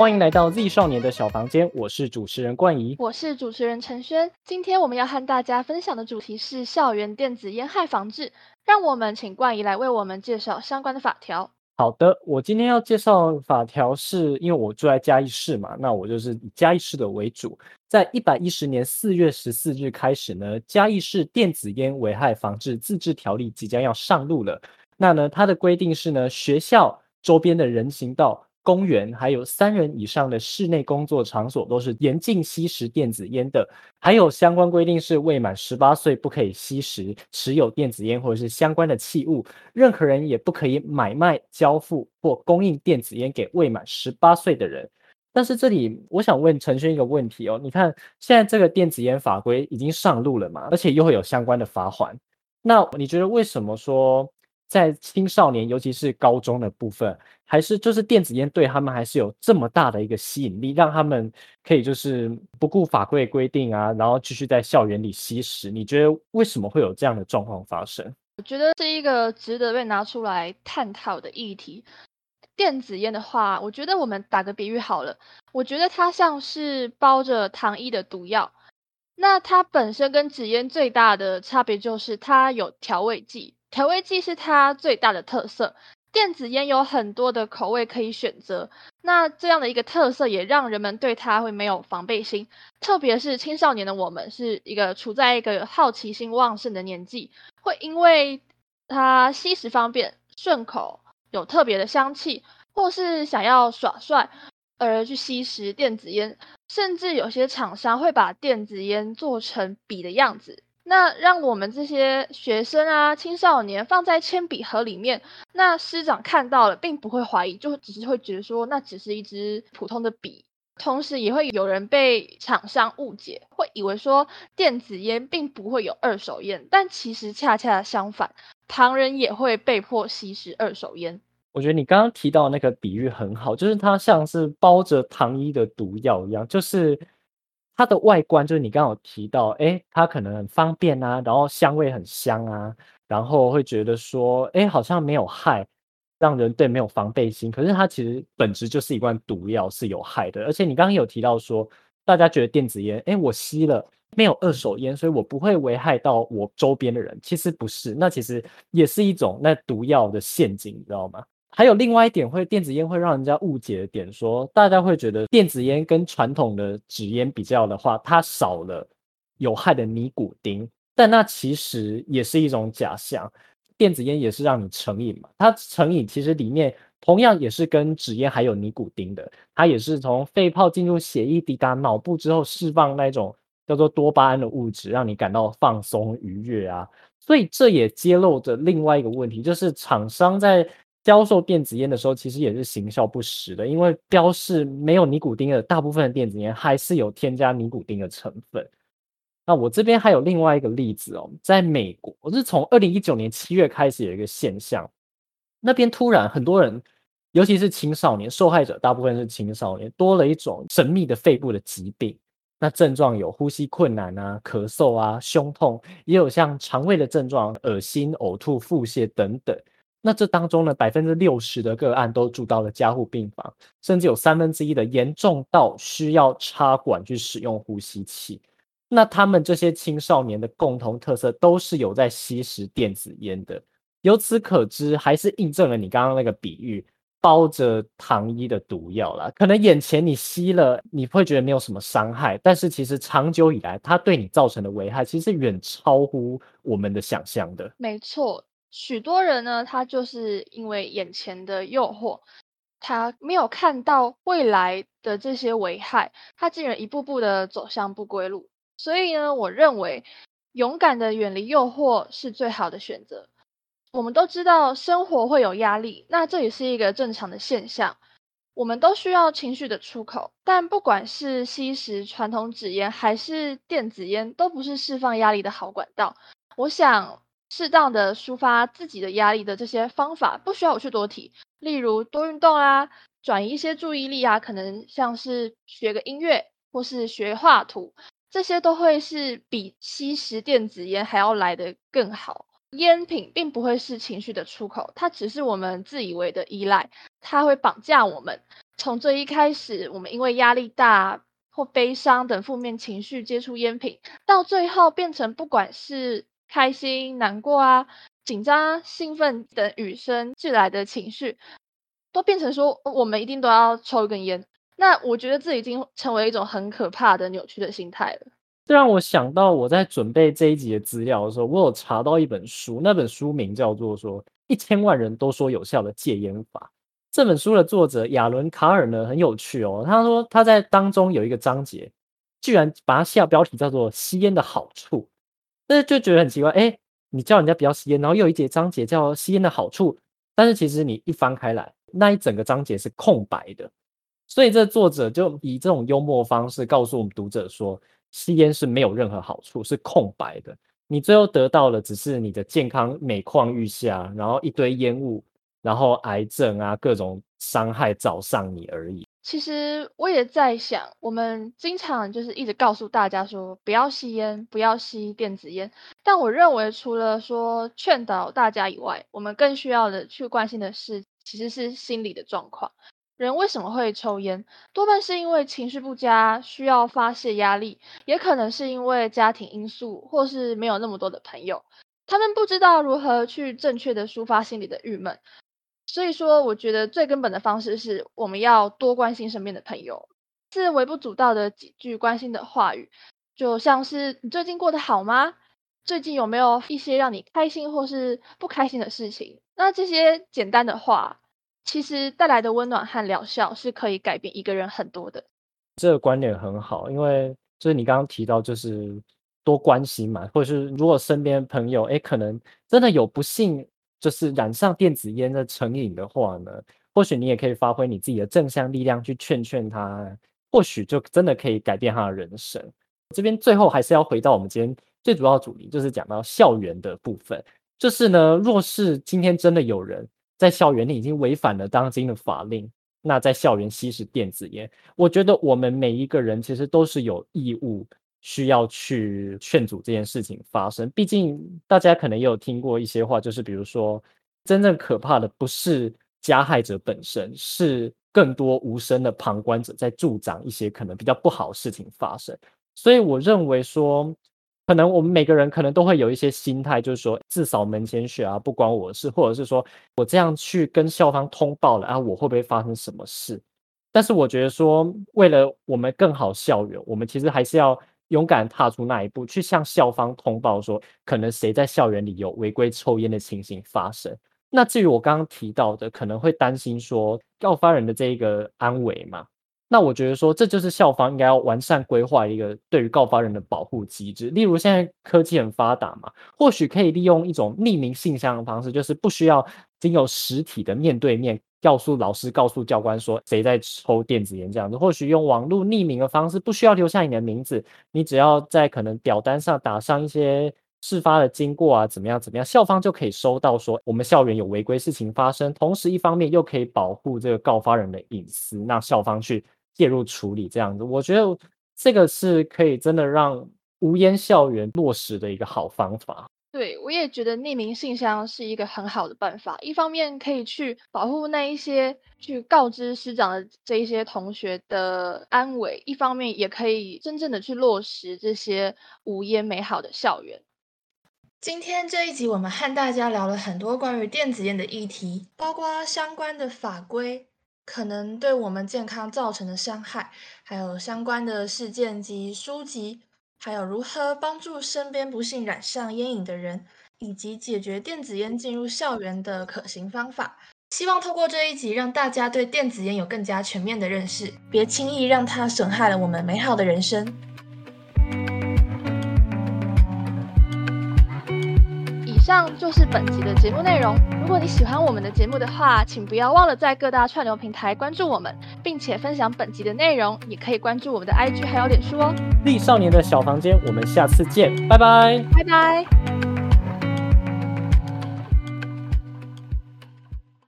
欢迎来到 Z 少年的小房间，我是主持人冠仪，我是主持人陈轩。今天我们要和大家分享的主题是校园电子烟害防治，让我们请冠仪来为我们介绍相关的法条。好的，我今天要介绍法条，是因为我住在嘉义市嘛，那我就是以嘉义市的为主。在一百一十年四月十四日开始呢，嘉义市电子烟危害防治自治条例即将要上路了。那呢，它的规定是呢，学校周边的人行道。公园还有三人以上的室内工作场所都是严禁吸食电子烟的，还有相关规定是未满十八岁不可以吸食、持有电子烟或者是相关的器物，任何人也不可以买卖、交付或供应电子烟给未满十八岁的人。但是这里我想问陈轩一个问题哦，你看现在这个电子烟法规已经上路了嘛，而且又会有相关的罚款，那你觉得为什么说？在青少年，尤其是高中的部分，还是就是电子烟对他们还是有这么大的一个吸引力，让他们可以就是不顾法规规定啊，然后继续在校园里吸食。你觉得为什么会有这样的状况发生？我觉得是一个值得被拿出来探讨的议题。电子烟的话，我觉得我们打个比喻好了，我觉得它像是包着糖衣的毒药。那它本身跟纸烟最大的差别就是它有调味剂。调味剂是它最大的特色。电子烟有很多的口味可以选择，那这样的一个特色也让人们对它会没有防备心。特别是青少年的我们，是一个处在一个好奇心旺盛的年纪，会因为它吸食方便、顺口、有特别的香气，或是想要耍帅而去吸食电子烟。甚至有些厂商会把电子烟做成笔的样子。那让我们这些学生啊、青少年放在铅笔盒里面，那师长看到了，并不会怀疑，就只是会觉得说，那只是一支普通的笔。同时，也会有人被厂商误解，会以为说电子烟并不会有二手烟，但其实恰恰相反，旁人也会被迫吸食二手烟。我觉得你刚刚提到那个比喻很好，就是它像是包着糖衣的毒药一样，就是。它的外观就是你刚刚有提到，哎，它可能很方便啊，然后香味很香啊，然后会觉得说，哎，好像没有害，让人对没有防备心。可是它其实本质就是一罐毒药，是有害的。而且你刚刚有提到说，大家觉得电子烟，哎，我吸了没有二手烟，所以我不会危害到我周边的人。其实不是，那其实也是一种那毒药的陷阱，你知道吗？还有另外一点会电子烟会让人家误解的点，说大家会觉得电子烟跟传统的纸烟比较的话，它少了有害的尼古丁，但那其实也是一种假象。电子烟也是让你成瘾嘛，它成瘾其实里面同样也是跟纸烟还有尼古丁的，它也是从肺泡进入血液抵达脑部之后释放那种叫做多巴胺的物质，让你感到放松愉悦啊。所以这也揭露着另外一个问题，就是厂商在。销售电子烟的时候，其实也是行销不实的，因为标示没有尼古丁的大部分的电子烟还是有添加尼古丁的成分。那我这边还有另外一个例子哦，在美国，我是从二零一九年七月开始有一个现象，那边突然很多人，尤其是青少年受害者，大部分是青少年，多了一种神秘的肺部的疾病。那症状有呼吸困难啊、咳嗽啊、胸痛，也有像肠胃的症状，恶心、呕吐、腹泻等等。那这当中呢，百分之六十的个案都住到了加护病房，甚至有三分之一的严重到需要插管去使用呼吸器。那他们这些青少年的共同特色都是有在吸食电子烟的。由此可知，还是印证了你刚刚那个比喻，包着糖衣的毒药啦。可能眼前你吸了，你会觉得没有什么伤害，但是其实长久以来，它对你造成的危害，其实远超乎我们的想象的。没错。许多人呢，他就是因为眼前的诱惑，他没有看到未来的这些危害，他竟然一步步的走向不归路。所以呢，我认为勇敢的远离诱惑是最好的选择。我们都知道生活会有压力，那这也是一个正常的现象。我们都需要情绪的出口，但不管是吸食传统纸烟还是电子烟，都不是释放压力的好管道。我想。适当的抒发自己的压力的这些方法，不需要我去多提。例如多运动啊，转移一些注意力啊，可能像是学个音乐或是学画图，这些都会是比吸食电子烟还要来得更好。烟品并不会是情绪的出口，它只是我们自以为的依赖，它会绑架我们。从最一开始，我们因为压力大或悲伤等负面情绪接触烟品，到最后变成不管是开心、难过啊、紧张、兴奋等与生俱来的情绪，都变成说我们一定都要抽一根烟。那我觉得这已经成为一种很可怕的扭曲的心态了。这让我想到我在准备这一集的资料的时候，我有查到一本书，那本书名叫做《说一千万人都说有效的戒烟法》。这本书的作者亚伦卡尔呢很有趣哦，他说他在当中有一个章节，居然把它下标题叫做“吸烟的好处”，但是就觉得很奇怪，哎，你叫人家不要吸烟，然后又有一节章节叫“吸烟的好处”，但是其实你一翻开来，那一整个章节是空白的，所以这作者就以这种幽默方式告诉我们读者说，吸烟是没有任何好处，是空白的，你最后得到的只是你的健康每况愈下，然后一堆烟雾。然后癌症啊，各种伤害找上你而已。其实我也在想，我们经常就是一直告诉大家说不要吸烟，不要吸电子烟。但我认为，除了说劝导大家以外，我们更需要的去关心的是，其实是心理的状况。人为什么会抽烟？多半是因为情绪不佳，需要发泄压力，也可能是因为家庭因素，或是没有那么多的朋友，他们不知道如何去正确的抒发心里的郁闷。所以说，我觉得最根本的方式是我们要多关心身边的朋友，是微不足道的几句关心的话语，就像是你最近过得好吗？最近有没有一些让你开心或是不开心的事情？那这些简单的话，其实带来的温暖和疗效是可以改变一个人很多的。这个观点很好，因为就是你刚刚提到，就是多关心嘛，或者是如果身边朋友哎，可能真的有不幸。就是染上电子烟的成瘾的话呢，或许你也可以发挥你自己的正向力量去劝劝他，或许就真的可以改变他的人生。这边最后还是要回到我们今天最主要主题，就是讲到校园的部分。就是呢，若是今天真的有人在校园里已经违反了当今的法令，那在校园吸食电子烟，我觉得我们每一个人其实都是有义务。需要去劝阻这件事情发生，毕竟大家可能也有听过一些话，就是比如说，真正可怕的不是加害者本身，是更多无声的旁观者在助长一些可能比较不好的事情发生。所以我认为说，可能我们每个人可能都会有一些心态，就是说至少门前雪啊，不关我的事，或者是说我这样去跟校方通报了啊，我会不会发生什么事？但是我觉得说，为了我们更好校园，我们其实还是要。勇敢踏出那一步，去向校方通报说，可能谁在校园里有违规抽烟的情形发生。那至于我刚刚提到的，可能会担心说告发人的这一个安危嘛？那我觉得说，这就是校方应该要完善规划一个对于告发人的保护机制。例如现在科技很发达嘛，或许可以利用一种匿名信箱的方式，就是不需要经由实体的面对面。告诉老师，告诉教官说谁在抽电子烟这样子，或许用网络匿名的方式，不需要留下你的名字，你只要在可能表单上打上一些事发的经过啊，怎么样怎么样，校方就可以收到说我们校园有违规事情发生，同时一方面又可以保护这个告发人的隐私，让校方去介入处理这样子，我觉得这个是可以真的让无烟校园落实的一个好方法。对，我也觉得匿名信箱是一个很好的办法。一方面可以去保护那一些去告知师长的这一些同学的安危，一方面也可以真正的去落实这些无烟美好的校园。今天这一集，我们和大家聊了很多关于电子烟的议题，包括相关的法规可能对我们健康造成的伤害，还有相关的事件及书籍。还有如何帮助身边不幸染上烟瘾的人，以及解决电子烟进入校园的可行方法。希望透过这一集，让大家对电子烟有更加全面的认识，别轻易让它损害了我们美好的人生。上就是本集的节目内容。如果你喜欢我们的节目的话，请不要忘了在各大串流平台关注我们，并且分享本集的内容。也可以关注我们的 IG 还有脸书哦。丽少年的小房间，我们下次见，拜拜，拜拜。